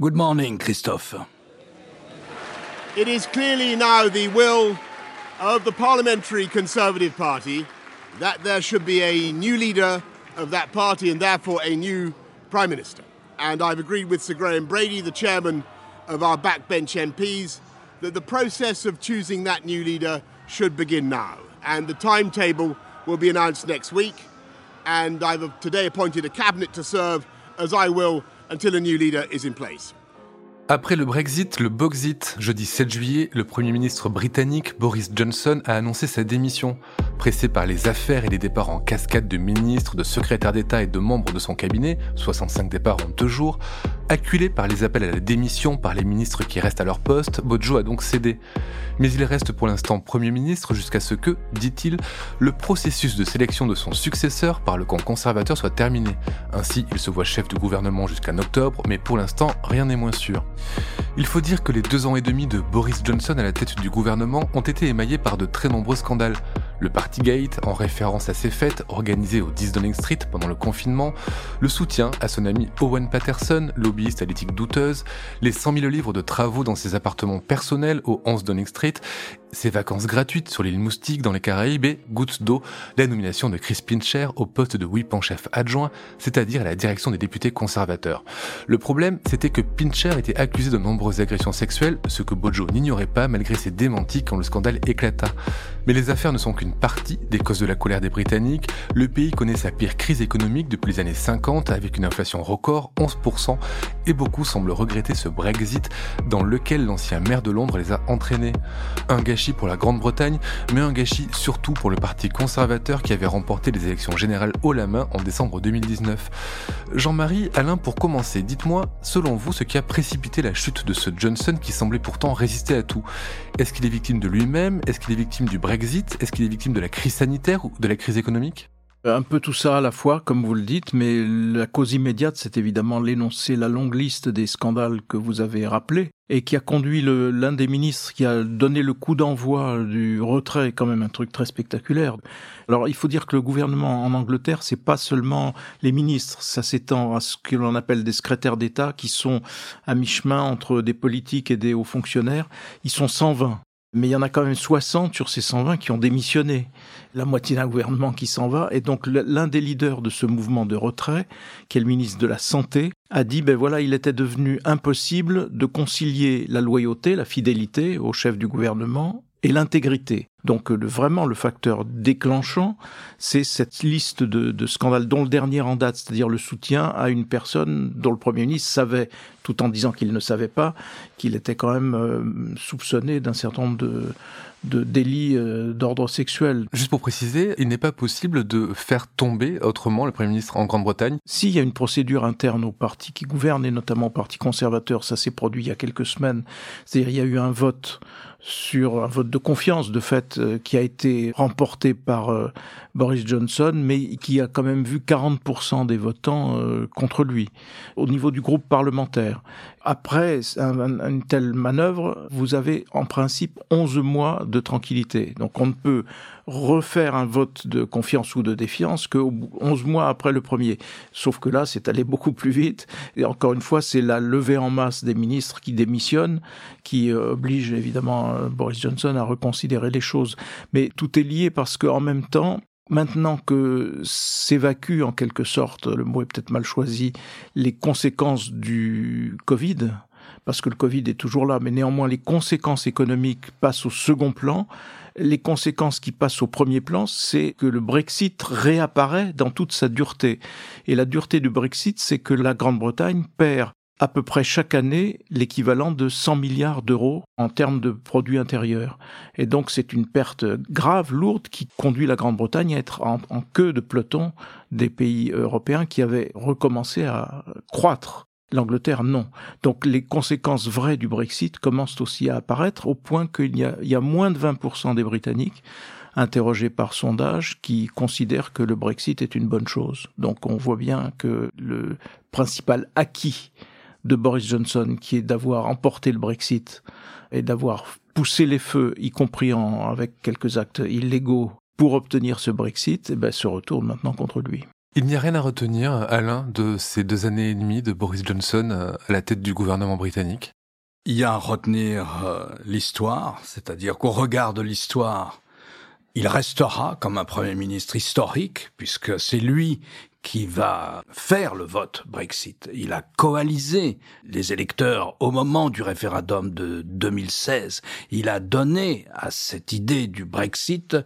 Good morning Christophe. It is clearly now the will of the Parliamentary Conservative Party that there should be a new leader of that party and therefore a new Prime Minister. And I've agreed with Sir Graham Brady, the chairman of our backbench MPs, that the process of choosing that new leader should begin now. And the timetable will be announced next week. And I've today appointed a cabinet to serve, as I will, until a new leader is in place. Après le Brexit, le Boxit, jeudi 7 juillet, le Premier ministre britannique Boris Johnson a annoncé sa démission. Pressé par les affaires et les départs en cascade de ministres, de secrétaires d'État et de membres de son cabinet, 65 départs en deux jours, acculé par les appels à la démission par les ministres qui restent à leur poste, Bojo a donc cédé. Mais il reste pour l'instant Premier ministre jusqu'à ce que, dit-il, le processus de sélection de son successeur par le camp conservateur soit terminé. Ainsi, il se voit chef du gouvernement jusqu'en octobre, mais pour l'instant, rien n'est moins sûr. Il faut dire que les deux ans et demi de Boris Johnson à la tête du gouvernement ont été émaillés par de très nombreux scandales. Le Partygate, en référence à ses fêtes organisées au 10 Downing Street pendant le confinement, le soutien à son ami Owen Patterson, lobbyiste à l'éthique douteuse, les 100 000 livres de travaux dans ses appartements personnels au 11 Downing Street, ses vacances gratuites sur l'île Moustique dans les Caraïbes et, goutte d'eau, la nomination de Chris Pincher au poste de whip en chef adjoint, c'est-à-dire à la direction des députés conservateurs. Le problème, c'était que Pincher était accusé de nombreuses agressions sexuelles, ce que Bojo n'ignorait pas malgré ses démentis quand le scandale éclata. Mais les affaires ne sont qu'une partie des causes de la colère des Britanniques. Le pays connaît sa pire crise économique depuis les années 50 avec une inflation record, 11%, et beaucoup semblent regretter ce Brexit dans lequel l'ancien maire de Londres les a entraînés. Un gâchis pour la Grande-Bretagne, mais un gâchis surtout pour le parti conservateur qui avait remporté les élections générales haut la main en décembre 2019. Jean-Marie, Alain, pour commencer, dites-moi, selon vous, ce qui a précipité la chute de ce Johnson qui semblait pourtant résister à tout? Est-ce qu'il est victime de lui-même? Est-ce qu'il est victime du Brexit? Est-ce qu'il est victime de la crise sanitaire ou de la crise économique? Un peu tout ça à la fois, comme vous le dites, mais la cause immédiate, c'est évidemment l'énoncé, la longue liste des scandales que vous avez rappelés, et qui a conduit l'un des ministres qui a donné le coup d'envoi du retrait, quand même un truc très spectaculaire. Alors, il faut dire que le gouvernement en Angleterre, c'est pas seulement les ministres, ça s'étend à ce que l'on appelle des secrétaires d'État, qui sont à mi-chemin entre des politiques et des hauts fonctionnaires. Ils sont 120 mais il y en a quand même 60 sur ces 120 qui ont démissionné. La moitié d'un gouvernement qui s'en va. Et donc l'un des leaders de ce mouvement de retrait, qui est le ministre de la Santé, a dit, ben voilà, il était devenu impossible de concilier la loyauté, la fidélité au chef du gouvernement et l'intégrité. Donc le, vraiment le facteur déclenchant, c'est cette liste de, de, scandales dont le dernier en date, c'est-à-dire le soutien à une personne dont le Premier ministre savait, tout en disant qu'il ne savait pas, qu'il était quand même euh, soupçonné d'un certain nombre de, de délits euh, d'ordre sexuel. Juste pour préciser, il n'est pas possible de faire tomber autrement le Premier ministre en Grande-Bretagne Si, il y a une procédure interne au parti qui gouverne, et notamment au Parti conservateur, ça s'est produit il y a quelques semaines. C'est-à-dire il y a eu un vote sur un vote de confiance, de fait, euh, qui a été remporté par euh, Boris Johnson, mais qui a quand même vu 40% des votants euh, contre lui, au niveau du groupe parlementaire. Après une telle manœuvre, vous avez en principe 11 mois de tranquillité. Donc on ne peut refaire un vote de confiance ou de défiance que 11 mois après le premier. Sauf que là, c'est allé beaucoup plus vite. Et encore une fois, c'est la levée en masse des ministres qui démissionnent, qui oblige évidemment Boris Johnson à reconsidérer les choses. Mais tout est lié parce qu'en même temps, Maintenant que s'évacuent en quelque sorte, le mot est peut-être mal choisi, les conséquences du Covid, parce que le Covid est toujours là, mais néanmoins les conséquences économiques passent au second plan. Les conséquences qui passent au premier plan, c'est que le Brexit réapparaît dans toute sa dureté. Et la dureté du Brexit, c'est que la Grande-Bretagne perd à peu près chaque année l'équivalent de 100 milliards d'euros en termes de produits intérieurs. Et donc c'est une perte grave, lourde, qui conduit la Grande-Bretagne à être en, queue de peloton des pays européens qui avaient recommencé à croître. L'Angleterre, non. Donc les conséquences vraies du Brexit commencent aussi à apparaître au point qu'il y y a moins de 20% des Britanniques interrogés par sondage qui considèrent que le Brexit est une bonne chose. Donc on voit bien que le principal acquis de Boris Johnson, qui est d'avoir emporté le Brexit et d'avoir poussé les feux, y compris en, avec quelques actes illégaux, pour obtenir ce Brexit, eh ben, se retourne maintenant contre lui. Il n'y a rien à retenir, Alain, de ces deux années et demie de Boris Johnson euh, à la tête du gouvernement britannique? Il y a à retenir euh, l'histoire, c'est-à-dire qu'au regard de l'histoire, il restera comme un Premier ministre historique, puisque c'est lui qui va faire le vote Brexit. Il a coalisé les électeurs au moment du référendum de 2016. Il a donné à cette idée du Brexit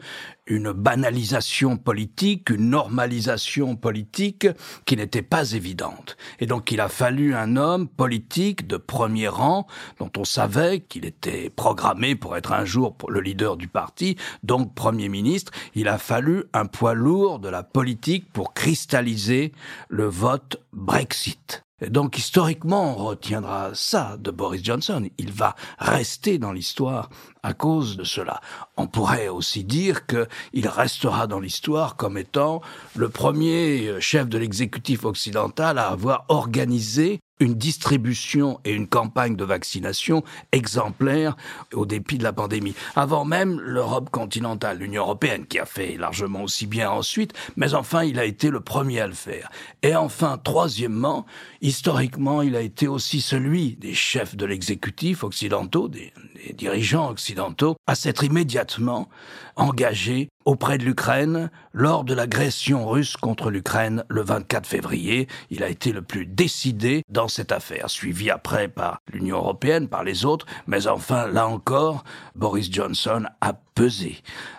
une banalisation politique, une normalisation politique qui n'était pas évidente. Et donc il a fallu un homme politique de premier rang dont on savait qu'il était programmé pour être un jour le leader du parti, donc Premier ministre. Il a fallu un poids lourd de la politique pour cristalliser le vote Brexit. Donc historiquement, on retiendra ça de Boris Johnson. Il va rester dans l'histoire à cause de cela. On pourrait aussi dire qu'il restera dans l'histoire comme étant le premier chef de l'exécutif occidental à avoir organisé une distribution et une campagne de vaccination exemplaire au dépit de la pandémie. Avant même l'Europe continentale, l'Union européenne, qui a fait largement aussi bien ensuite, mais enfin, il a été le premier à le faire. Et enfin, troisièmement, historiquement, il a été aussi celui des chefs de l'exécutif occidentaux, des, dirigeants occidentaux, à s'être immédiatement engagé auprès de l'Ukraine lors de l'agression russe contre l'Ukraine le 24 février. Il a été le plus décidé dans cette affaire, suivi après par l'Union européenne, par les autres, mais enfin, là encore, Boris Johnson a pesé.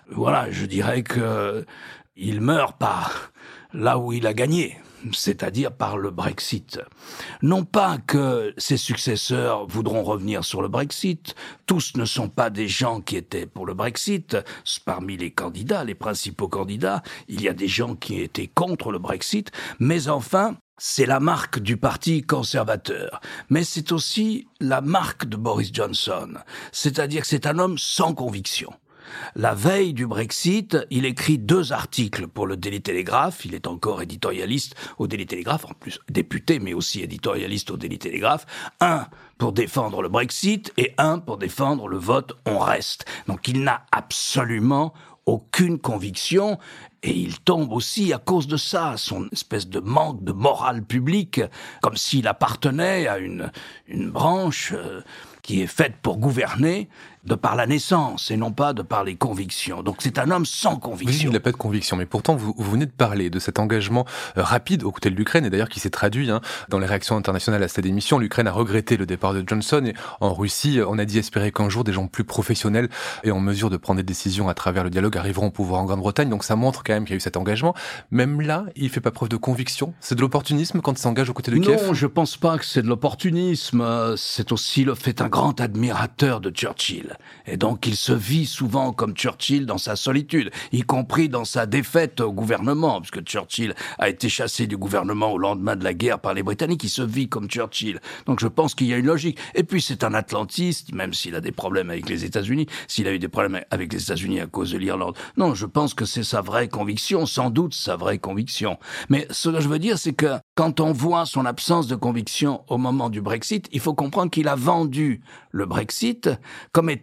Voilà, je dirais que il meurt par là où il a gagné c'est-à-dire par le Brexit. Non pas que ses successeurs voudront revenir sur le Brexit, tous ne sont pas des gens qui étaient pour le Brexit. Parmi les candidats, les principaux candidats, il y a des gens qui étaient contre le Brexit, mais enfin, c'est la marque du parti conservateur, mais c'est aussi la marque de Boris Johnson, c'est-à-dire que c'est un homme sans conviction. La veille du Brexit, il écrit deux articles pour le Daily Telegraph. Il est encore éditorialiste au Daily Telegraph, en plus député, mais aussi éditorialiste au Daily Telegraph. Un pour défendre le Brexit et un pour défendre le vote on reste. Donc il n'a absolument aucune conviction et il tombe aussi à cause de ça, son espèce de manque de morale publique, comme s'il appartenait à une, branche euh, qui est faite pour gouverner de par la naissance et non pas de par les convictions. Donc c'est un homme sans conviction. il n'a pas de conviction, mais pourtant vous, vous, venez de parler de cet engagement euh, rapide aux côtés de l'Ukraine et d'ailleurs qui s'est traduit hein, dans les réactions internationales à cette émission. L'Ukraine a regretté le départ de Johnson et en Russie, on a dit espérer qu'un jour des gens plus professionnels et en mesure de prendre des décisions à travers le dialogue arriveront au pouvoir en Grande-Bretagne. Donc ça montre quand même qu'il y a eu cet engagement. Même là, il fait pas preuve de conviction. C'est de l'opportunisme quand il s'engage aux côtés de Kiev? Non, je pense pas que c'est de l'opportunisme. C'est aussi le fait un grand admirateur de Churchill. Et donc il se vit souvent comme Churchill dans sa solitude, y compris dans sa défaite au gouvernement, puisque Churchill a été chassé du gouvernement au lendemain de la guerre par les Britanniques, il se vit comme Churchill. Donc je pense qu'il y a une logique. Et puis c'est un atlantiste, même s'il a des problèmes avec les États-Unis, s'il a eu des problèmes avec les États-Unis à cause de l'Irlande. Non, je pense que c'est sa vraie conviction, sans doute sa vraie conviction. Mais ce que je veux dire, c'est que quand on voit son absence de conviction au moment du Brexit, il faut comprendre qu'il a vendu le Brexit comme étant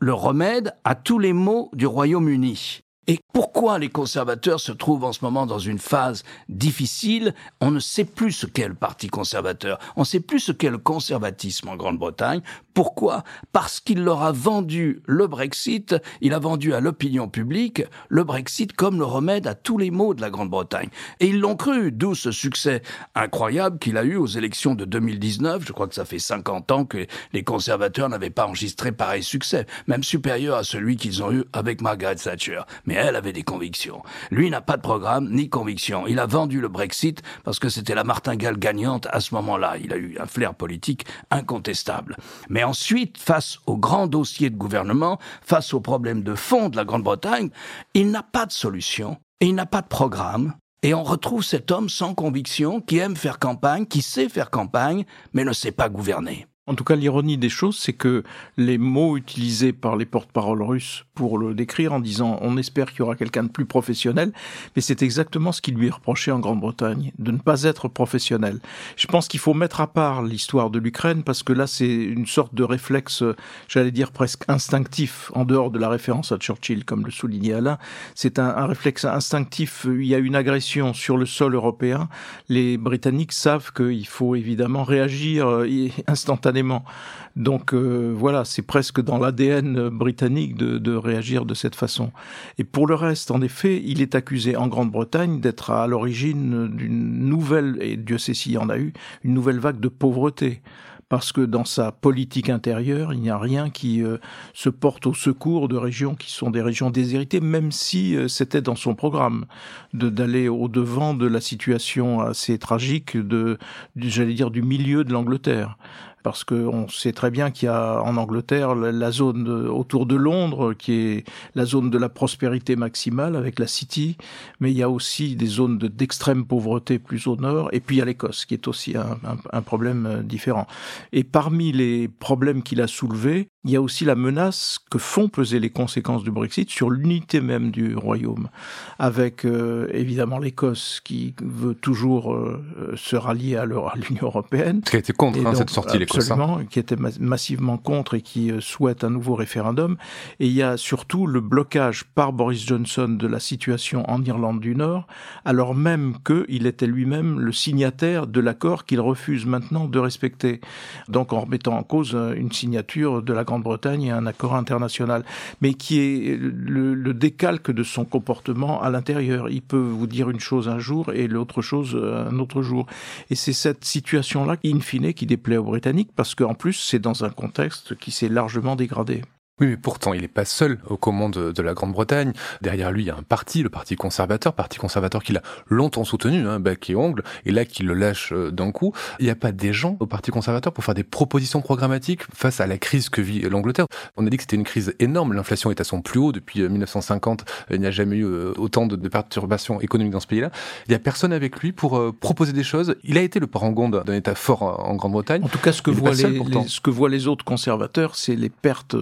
le remède à tous les maux du Royaume-Uni. Et pourquoi les conservateurs se trouvent en ce moment dans une phase difficile? On ne sait plus ce qu'est le Parti conservateur, on ne sait plus ce qu'est le conservatisme en Grande-Bretagne. Pourquoi? Parce qu'il leur a vendu le Brexit, il a vendu à l'opinion publique le Brexit comme le remède à tous les maux de la Grande-Bretagne. Et ils l'ont cru, d'où ce succès incroyable qu'il a eu aux élections de 2019. Je crois que ça fait 50 ans que les conservateurs n'avaient pas enregistré pareil succès, même supérieur à celui qu'ils ont eu avec Margaret Thatcher. Elle avait des convictions. Lui n'a pas de programme ni conviction. Il a vendu le Brexit parce que c'était la martingale gagnante à ce moment-là. Il a eu un flair politique incontestable. Mais ensuite, face au grand dossier de gouvernement, face aux problèmes de fond de la Grande-Bretagne, il n'a pas de solution et il n'a pas de programme Et on retrouve cet homme sans conviction qui aime faire campagne, qui sait faire campagne, mais ne sait pas gouverner. En tout cas, l'ironie des choses, c'est que les mots utilisés par les porte-paroles russes pour le décrire en disant on espère qu'il y aura quelqu'un de plus professionnel, mais c'est exactement ce qui lui est reproché en Grande-Bretagne, de ne pas être professionnel. Je pense qu'il faut mettre à part l'histoire de l'Ukraine parce que là, c'est une sorte de réflexe, j'allais dire presque instinctif, en dehors de la référence à Churchill, comme le soulignait Alain. C'est un, un réflexe instinctif. Il y a une agression sur le sol européen. Les Britanniques savent qu'il faut évidemment réagir euh, donc euh, voilà, c'est presque dans l'ADN britannique de, réagir de cette façon. Et pour le reste, en effet, il est accusé en Grande-Bretagne d'être à l'origine d'une nouvelle, et Dieu sait s'il y en a eu, une nouvelle vague de pauvreté. Parce que dans sa politique intérieure, il n'y a rien qui euh, se porte au secours de régions qui sont des régions déshéritées, même si euh, c'était dans son programme d'aller au devant de la situation assez tragique de, j'allais dire, du milieu de l'Angleterre parce qu'on sait très bien qu'il y a en Angleterre la zone autour de Londres qui est la zone de la prospérité maximale avec la City, mais il y a aussi des zones d'extrême pauvreté plus au nord, et puis il y a l'Écosse qui est aussi un, un, problème euh, différent. Et parmi les problèmes qu'il a soulevés, il y a aussi la menace que font peser les conséquences du Brexit sur l'unité même du royaume, avec euh, évidemment l'Écosse qui veut toujours euh, se rallier à l'Union européenne. Qui été contre hein, cette sortie, l'Écosse. Hein. Absolument, qui était massivement contre et qui euh, souhaite un nouveau référendum. Et il y a surtout le blocage par Boris Johnson de la situation en Irlande du Nord, alors même qu'il était lui-même le signataire de l'accord qu'il refuse maintenant de respecter. Donc en remettant en cause une signature de la Grande-Bretagne et un accord international, mais qui est le, décalque de son comportement à l'intérieur. Il peut vous dire une chose un jour et l'autre chose un autre jour. Et c'est cette situation-là, in fine, qui déplaît aux Britanniques, parce qu'en plus, c'est dans un contexte qui s'est largement dégradé. Oui, mais pourtant, il n'est pas seul aux commandes de la Grande-Bretagne. Derrière lui, il y a un parti, le Parti conservateur, parti conservateur qu'il a longtemps soutenu, hein, bec et ongle, et là qu'il le lâche euh, d'un coup. Il n'y a pas des gens au Parti conservateur pour faire des propositions programmatiques face à la crise que vit l'Angleterre? On a dit que c'était une crise énorme. L'inflation est à son plus haut depuis 1950. Euh, il n'y a jamais eu euh, autant de, perturbations économiques dans ce pays-là. Il n'y a personne avec lui pour proposer des choses. Il a été le parangon d'un État fort en Grande-Bretagne. En tout cas, ce que, voient les, les, ce que voient les autres conservateurs, c'est les pertes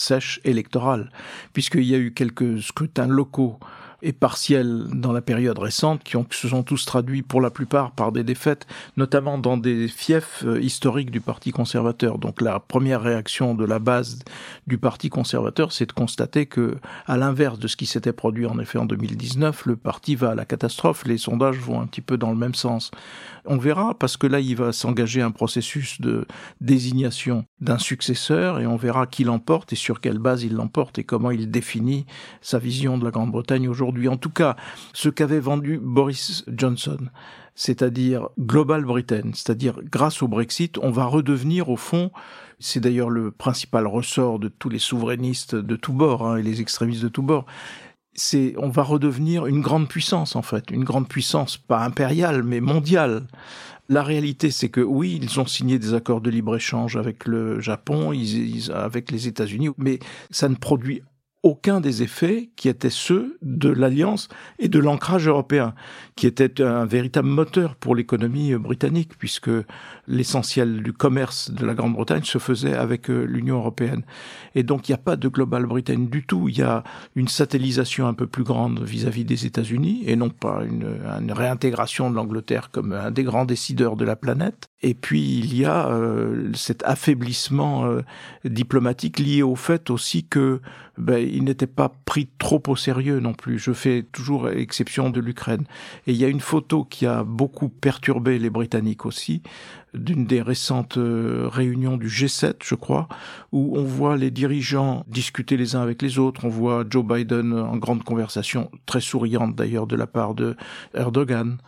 sèche électorale, puisqu'il y a eu quelques scrutins locaux et partiels dans la période récente qui, ont, se sont tous traduits pour la plupart par des défaites, notamment dans des fiefs euh, historiques du Parti conservateur. Donc la première réaction de la base du Parti conservateur, c'est de constater que, à l'inverse de ce qui s'était produit en effet en 2019, le parti va à la catastrophe. Les sondages vont un petit peu dans le même sens. On verra parce que là, il va s'engager un processus de désignation d'un successeur et on verra qui l'emporte et sur quelle base il l'emporte et comment il définit sa vision de la Grande-Bretagne aujourd'hui. En tout cas, ce qu'avait vendu Boris Johnson, c'est-à-dire Global Britain, c'est-à-dire grâce au Brexit, on va redevenir au fond c'est d'ailleurs le principal ressort de tous les souverainistes de tous bords hein, et les extrémistes de tous bords c'est on va redevenir une grande puissance en fait, une grande puissance pas impériale mais mondiale. La réalité, c'est que oui, ils ont signé des accords de libre-échange avec le Japon, avec les États-Unis, mais ça ne produit aucun des effets qui étaient ceux de l'alliance et de l'ancrage européen, qui était un véritable moteur pour l'économie britannique, puisque l'essentiel du commerce de la Grande-Bretagne se faisait avec euh, l'Union européenne. Et donc il n'y a pas de global Britain du tout, il y a une satellisation un peu plus grande vis-à-vis des États-Unis, et non pas une, réintégration de l'Angleterre comme un des grands décideurs de la planète. Et puis il y a euh, cet affaiblissement euh, diplomatique lié au fait aussi que ben, il n'était pas pris trop au sérieux non plus. Je fais toujours exception de l'Ukraine. Et il y a une photo qui a beaucoup perturbé les Britanniques aussi, d'une des récentes euh, réunions du G7, je crois, où on voit les dirigeants discuter les uns avec les autres. On voit Joe Biden en grande conversation, très souriante d'ailleurs de la part de Erdogan.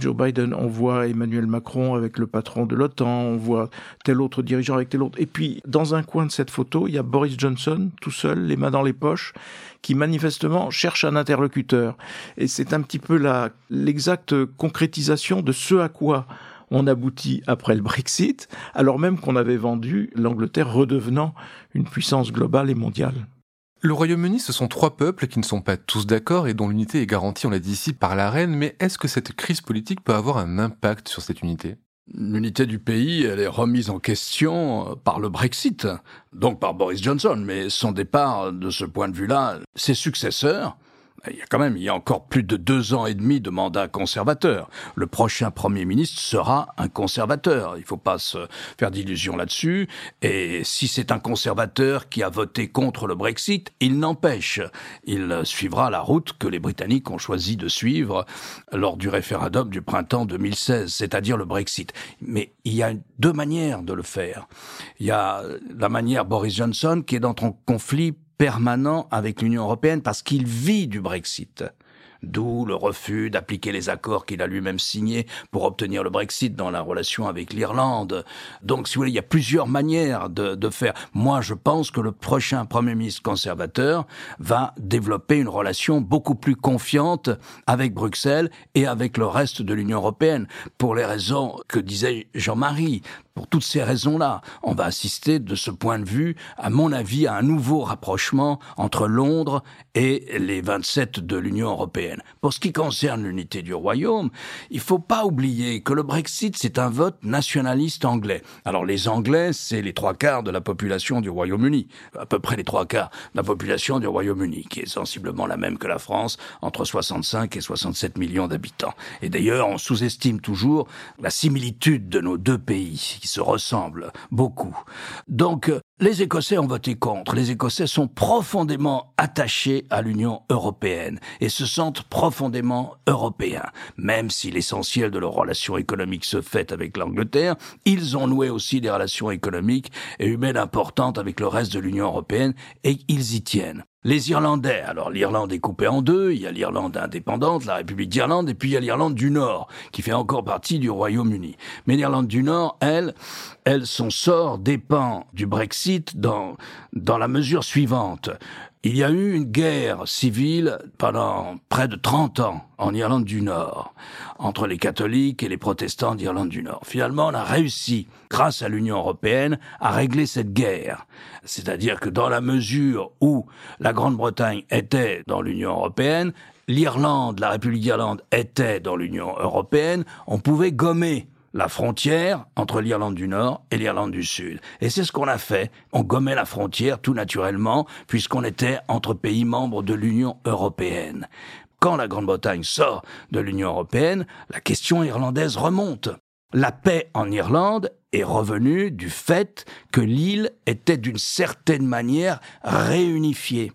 Joe Biden, on voit Emmanuel Macron avec le patron de l'OTAN, on voit tel autre dirigeant avec tel autre. Et puis, dans un coin de cette photo, il y a Boris Johnson, tout seul, les mains dans les poches, qui manifestement cherche un interlocuteur. Et c'est un petit peu la, l'exacte concrétisation de ce à quoi on aboutit après le Brexit, alors même qu'on avait vendu l'Angleterre redevenant une puissance globale et mondiale. Le Royaume-Uni, ce sont trois peuples qui ne sont pas tous d'accord et dont l'unité est garantie, on l'a dit ici, par la reine, mais est-ce que cette crise politique peut avoir un impact sur cette unité? L'unité du pays, elle est remise en question par le Brexit, donc par Boris Johnson, mais son départ, de ce point de vue-là, ses successeurs, il y a quand même, il y a encore plus de deux ans et demi de mandat conservateur. Le prochain Premier ministre sera un conservateur. Il ne faut pas se faire d'illusions là-dessus. Et si c'est un conservateur qui a voté contre le Brexit, il n'empêche. Il suivra la route que les Britanniques ont choisi de suivre lors du référendum du printemps 2016, c'est-à-dire le Brexit. Mais il y a deux manières de le faire. Il y a la manière Boris Johnson qui est dans un conflit permanent avec l'Union européenne parce qu'il vit du Brexit. D'où le refus d'appliquer les accords qu'il a lui-même signés pour obtenir le Brexit dans la relation avec l'Irlande. Donc, si vous voulez, il y a plusieurs manières de, de, faire. Moi, je pense que le prochain Premier ministre conservateur va développer une relation beaucoup plus confiante avec Bruxelles et avec le reste de l'Union européenne, pour les raisons que disait Jean-Marie. Pour toutes ces raisons-là, on va assister de ce point de vue, à mon avis, à un nouveau rapprochement entre Londres et les 27 de l'Union européenne. Pour ce qui concerne l'unité du Royaume, il faut pas oublier que le Brexit, c'est un vote nationaliste anglais. Alors les Anglais, c'est les trois quarts de la population du Royaume-Uni, à peu près les trois quarts de la population du Royaume-Uni, qui est sensiblement la même que la France, entre 65 et 67 millions d'habitants. Et d'ailleurs, on sous-estime toujours la similitude de nos deux pays, se ressemblent beaucoup. Donc, les Écossais ont voté contre. Les Écossais sont profondément attachés à l'Union européenne et se sentent profondément européens. Même si l'essentiel de leurs relations économiques se fait avec l'Angleterre, ils ont noué aussi des relations économiques et humaines importantes avec le reste de l'Union européenne et ils y tiennent. Les Irlandais, alors l'Irlande est coupée en deux, il y a l'Irlande indépendante, la République d'Irlande, et puis il y a l'Irlande du Nord, qui fait encore partie du Royaume-Uni. Mais l'Irlande du Nord, elle, elle, son sort dépend du Brexit dans, dans la mesure suivante. Il y a eu une guerre civile pendant près de 30 ans en Irlande du Nord, entre les catholiques et les protestants d'Irlande du Nord. Finalement, on a réussi, grâce à l'Union européenne, à régler cette guerre. C'est-à-dire que dans la mesure où la Grande-Bretagne était dans l'Union européenne, l'Irlande, la République d'Irlande était dans l'Union européenne, on pouvait gommer la frontière entre l'Irlande du Nord et l'Irlande du Sud. Et c'est ce qu'on a fait. On gommait la frontière tout naturellement, puisqu'on était entre pays membres de l'Union européenne. Quand la Grande-Bretagne sort de l'Union européenne, la question irlandaise remonte. La paix en Irlande est revenue du fait que l'île était d'une certaine manière réunifiée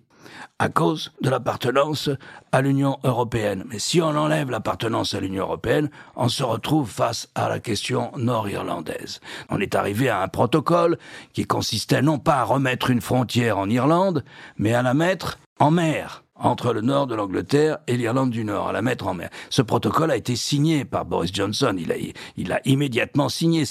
à cause de l'appartenance à l'Union européenne. Mais si on enlève l'appartenance à l'Union européenne, on se retrouve face à la question nord-irlandaise. On est arrivé à un protocole qui consistait non pas à remettre une frontière en Irlande, mais à la mettre en mer entre le nord de l'Angleterre et l'Irlande du Nord, à la mettre en mer. Ce protocole a été signé par Boris Johnson. Il a, il immédiatement signé.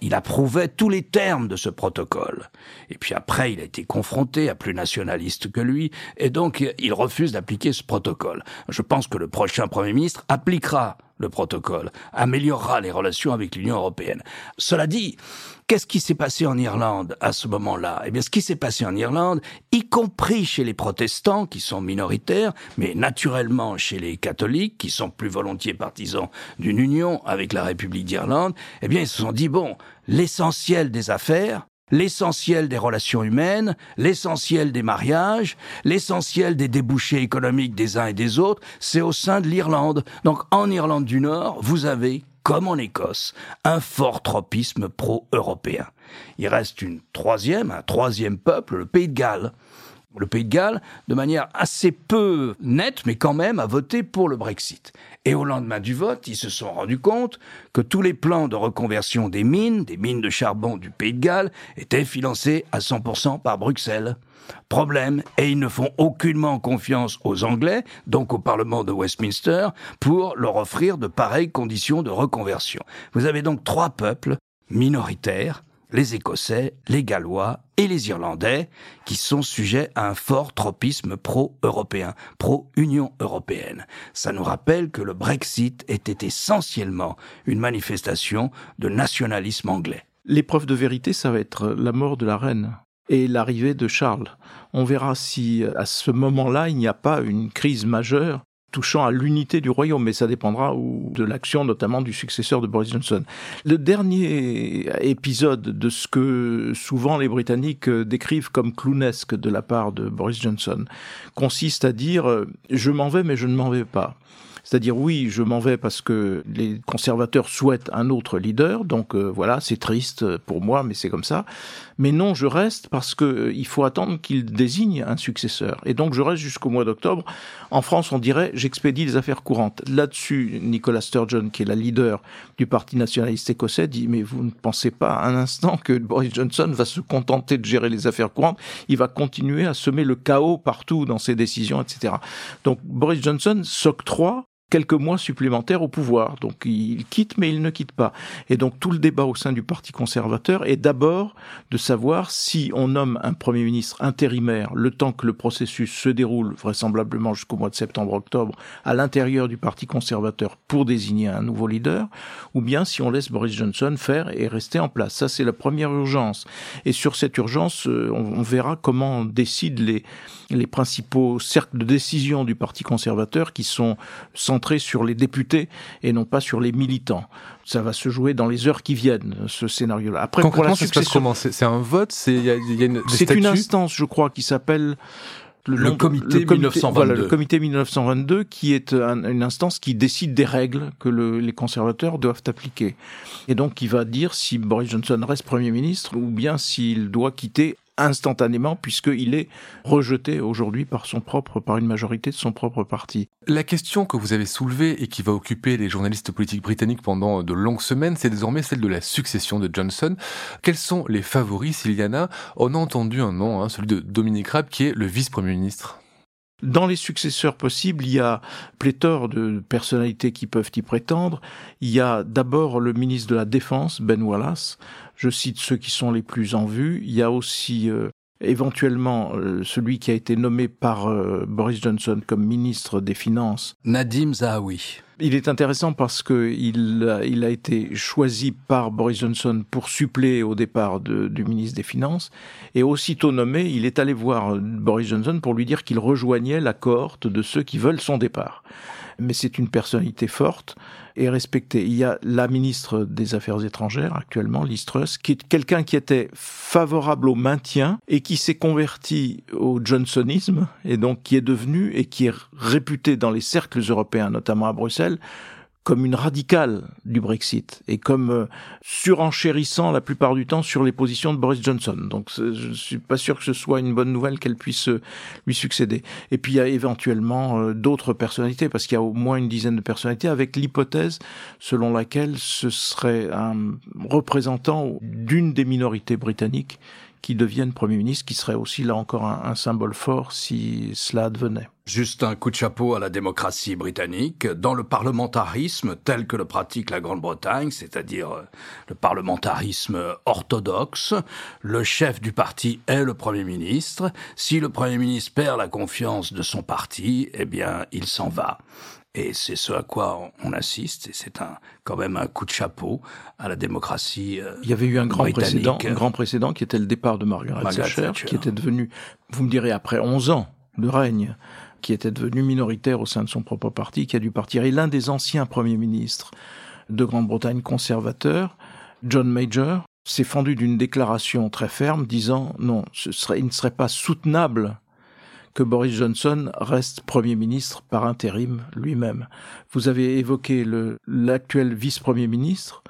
Il approuvait tous les termes de ce protocole. Et puis après, il a été confronté à plus nationaliste que lui, et donc il refuse d'appliquer ce protocole. Je pense que le prochain Premier ministre appliquera le protocole, améliorera les relations avec l'Union européenne. Cela dit, qu'est-ce qui s'est passé en Irlande à ce moment-là? Eh bien, ce qui s'est passé en Irlande, y compris chez les protestants, qui sont minoritaires, mais naturellement chez les catholiques, qui sont plus volontiers partisans d'une union avec la République d'Irlande, eh bien, ils se sont dit, bon, l'essentiel des affaires, l'essentiel des relations humaines, l'essentiel des mariages, l'essentiel des débouchés économiques des uns et des autres, c'est au sein de l'Irlande. Donc en Irlande du Nord, vous avez, comme en Écosse, un fort tropisme pro-européen. Il reste une troisième, un troisième peuple, le Pays de Galles le Pays de Galles, de manière assez peu nette, mais quand même, a voté pour le Brexit. Et au lendemain du vote, ils se sont rendus compte que tous les plans de reconversion des mines, des mines de charbon du Pays de Galles, étaient financés à 100% par Bruxelles. Problème, et ils ne font aucunement confiance aux Anglais, donc au Parlement de Westminster, pour leur offrir de pareilles conditions de reconversion. Vous avez donc trois peuples minoritaires, les Écossais, les Gallois et les Irlandais, qui sont sujets à un fort tropisme pro-européen, pro-Union européenne. Ça nous rappelle que le Brexit était essentiellement une manifestation de nationalisme anglais. L'épreuve de vérité, ça va être la mort de la reine. et l'arrivée de Charles. On verra si à ce moment-là, il n'y a pas une crise majeure touchant à l'unité du royaume, mais ça dépendra de l'action notamment du successeur de Boris Johnson. Le dernier épisode de ce que souvent les Britanniques décrivent comme clownesque de la part de Boris Johnson consiste à dire euh, je m'en vais mais je ne m'en vais pas. C'est-à-dire oui, je m'en vais parce que les conservateurs souhaitent un autre leader, donc euh, voilà, c'est triste pour moi, mais c'est comme ça. Mais non, je reste parce que euh, il faut attendre qu'il désigne un successeur. Et donc je reste jusqu'au mois d'octobre. En France, on dirait j'expédie les affaires courantes. Là-dessus, Nicolas Sturgeon, qui est la leader du Parti nationaliste écossais, dit mais vous ne pensez pas un instant que Boris Johnson va se contenter de gérer les affaires courantes? Il va continuer à semer le chaos partout dans ses décisions, etc. Donc Boris Johnson s'octroie quelques mois supplémentaires au pouvoir. Donc il quitte, mais il ne quitte pas. Et donc tout le débat au sein du Parti conservateur est d'abord de savoir si on nomme un Premier ministre intérimaire le temps que le processus se déroule, vraisemblablement jusqu'au mois de septembre-octobre, à l'intérieur du Parti conservateur pour désigner un nouveau leader, ou bien si on laisse Boris Johnson faire et rester en place. Ça, c'est la première urgence. Et sur cette urgence, euh, on, verra comment décident les, les principaux cercles de décision du Parti conservateur qui sont sur les députés et non pas sur les militants. Ça va se jouer dans les heures qui viennent, ce scénario-là. Après, pour la succession, c'est un vote, c'est il y a, une. C'est une instance, je crois, qui s'appelle le, comité, 1922. Voilà, le comité 1922, qui est une instance qui décide des règles que les conservateurs doivent appliquer. Et donc, qui va dire si Boris Johnson reste Premier ministre ou bien s'il doit quitter instantanément puisqu'il est rejeté aujourd'hui par son propre, par une majorité de son propre parti. La question que vous avez soulevée et qui va occuper les journalistes politiques britanniques pendant de longues semaines, c'est désormais celle de la succession de Johnson. Quels sont les favoris, s'il y en a On a entendu un nom, hein, celui de Dominic Raab, qui est le vice-premier ministre. Dans les successeurs possibles, il y a pléthore de personnalités qui peuvent y prétendre. Il y a d'abord le ministre de la Défense, Ben Wallace, je cite ceux qui sont les plus en vue. Il y a aussi euh, éventuellement euh, celui qui a été nommé par euh, Boris Johnson comme ministre des Finances. Nadim Zahawi. Il est intéressant parce que il a, il a été choisi par Boris Johnson pour suppléer au départ du ministre des Finances et aussitôt nommé, il est allé voir Boris Johnson pour lui dire qu'il rejoignait la cohorte de ceux qui veulent son départ. Mais c'est une personnalité forte et respecté. Il y a la ministre des Affaires étrangères actuellement, Liz qui est quelqu'un qui était favorable au maintien et qui s'est converti au johnsonisme et donc qui est devenu et qui est réputé dans les cercles européens, notamment à Bruxelles, comme une radicale du Brexit et comme euh, surenchérissant la plupart du temps sur les positions de Boris Johnson. Donc je suis pas sûr que ce soit une bonne nouvelle qu'elle puisse euh, lui succéder. Et puis il y a éventuellement euh, d'autres personnalités parce qu'il y a au moins une dizaine de personnalités avec l'hypothèse selon laquelle ce serait un représentant d'une des minorités britanniques qui devienne Premier ministre, qui serait aussi là encore un, symbole fort si cela advenait. Juste un coup de chapeau à la démocratie britannique. Dans le parlementarisme tel que le pratique la Grande-Bretagne, c'est-à-dire euh, le parlementarisme orthodoxe, le chef du parti est le Premier ministre. Si le Premier ministre perd la confiance de son parti, eh bien, il s'en va. Et c'est ce à quoi on assiste, et c'est un, quand même un coup de chapeau à la démocratie. Euh, Il y avait eu un grand précédent, un grand précédent qui était le départ de Margaret, Thatcher, qui était devenu, vous me direz, après 11 ans de règne, qui était devenu minoritaire au sein de son propre parti, qui a dû partir. Et l'un des anciens premiers ministres de Grande-Bretagne conservateurs, John Major, s'est fendu d'une déclaration très ferme disant non, ce serait, il ne serait pas soutenable que Boris Johnson reste Premier ministre par intérim lui-même. Vous avez évoqué l'actuel vice-premier ministre,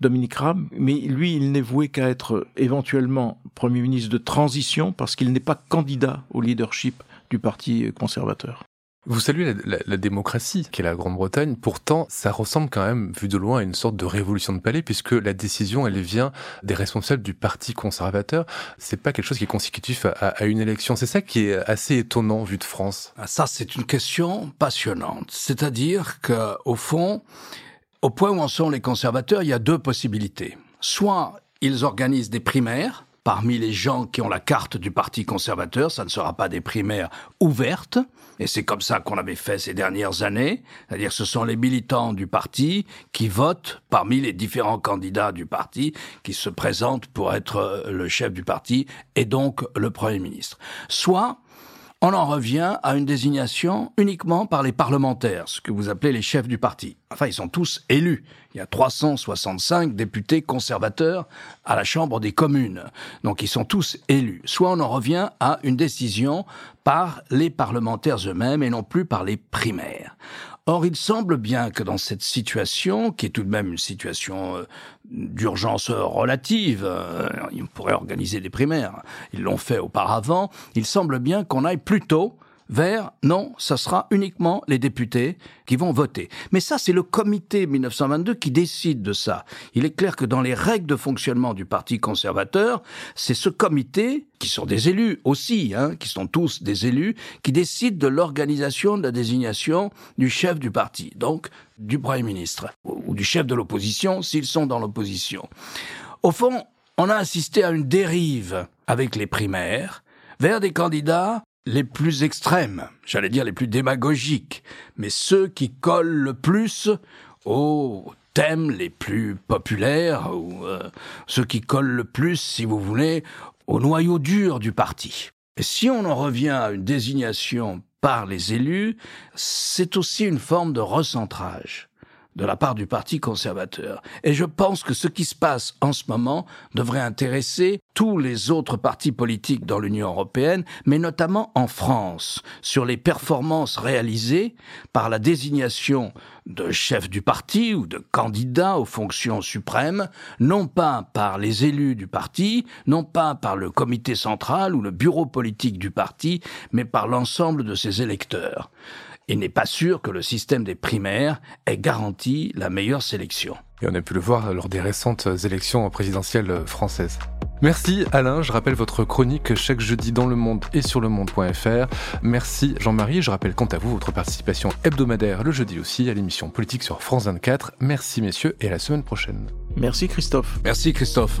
Dominique Raab, mais lui, il n'est voué qu'à être éventuellement Premier ministre de transition parce qu'il n'est pas candidat au leadership du Parti conservateur. Vous saluez la, démocratie qu'est la Grande-Bretagne. Pourtant, ça ressemble quand même, vu de loin, à une sorte de révolution de palais, puisque la décision, elle vient des responsables du Parti conservateur. C'est pas quelque chose qui est consécutif à, une élection. C'est ça qui est assez étonnant vu de France. Ah, ça, c'est une question passionnante. C'est-à-dire que, au fond, au point où en sont les conservateurs, il y a deux possibilités. Soit ils organisent des primaires, parmi les gens qui ont la carte du Parti conservateur. Ça ne sera pas des primaires ouvertes. Et c'est comme ça qu'on avait fait ces dernières années. C'est-à-dire ce sont les militants du parti qui votent parmi les différents candidats du parti qui se présentent pour être euh, le chef du parti et donc le Premier ministre. Soit on en revient à une désignation uniquement par les parlementaires, ce que vous appelez les chefs du parti. Enfin, ils sont tous élus. Il y a 365 députés conservateurs à la Chambre des communes. Donc, ils sont tous élus. Soit on en revient à une décision par les parlementaires eux-mêmes et non plus par les primaires. Or, il semble bien que dans cette situation, qui est tout de même une situation euh, d'urgence relative, euh, on pourrait organiser des primaires, ils l'ont fait auparavant, il semble bien qu'on aille plutôt vers non, ça sera uniquement les députés qui vont voter. Mais ça, c'est le comité 1922 qui décide de ça. Il est clair que dans les règles de fonctionnement du Parti conservateur, c'est ce comité, qui sont des élus aussi, hein, qui sont tous des élus, qui décide de l'organisation de la désignation du chef du parti, donc du Premier ministre, ou du chef de l'opposition, s'ils sont dans l'opposition. Au fond, on a assisté à une dérive avec les primaires vers des candidats les plus extrêmes, j'allais dire les plus démagogiques, mais ceux qui collent le plus aux thèmes les plus populaires, ou euh, ceux qui collent le plus, si vous voulez, au noyau dur du parti. Si on en revient à une désignation par les élus, c'est aussi une forme de recentrage de la part du Parti conservateur. Et je pense que ce qui se passe en ce moment devrait intéresser tous les autres partis politiques dans l'Union européenne, mais notamment en France, sur les performances réalisées par la désignation de chefs du parti ou de candidats aux fonctions suprêmes, non pas par les élus du parti, non pas par le comité central ou le bureau politique du parti, mais par l'ensemble de ses électeurs il n'est pas sûr que le système des primaires ait garanti la meilleure sélection. Et on a pu le voir lors des récentes élections présidentielles françaises. Merci Alain, je rappelle votre chronique chaque jeudi dans Le Monde et sur le monde.fr. Merci Jean-Marie, je rappelle quant à vous votre participation hebdomadaire le jeudi aussi à l'émission Politique sur France 24. Merci messieurs et à la semaine prochaine. Merci Christophe. Merci Christophe.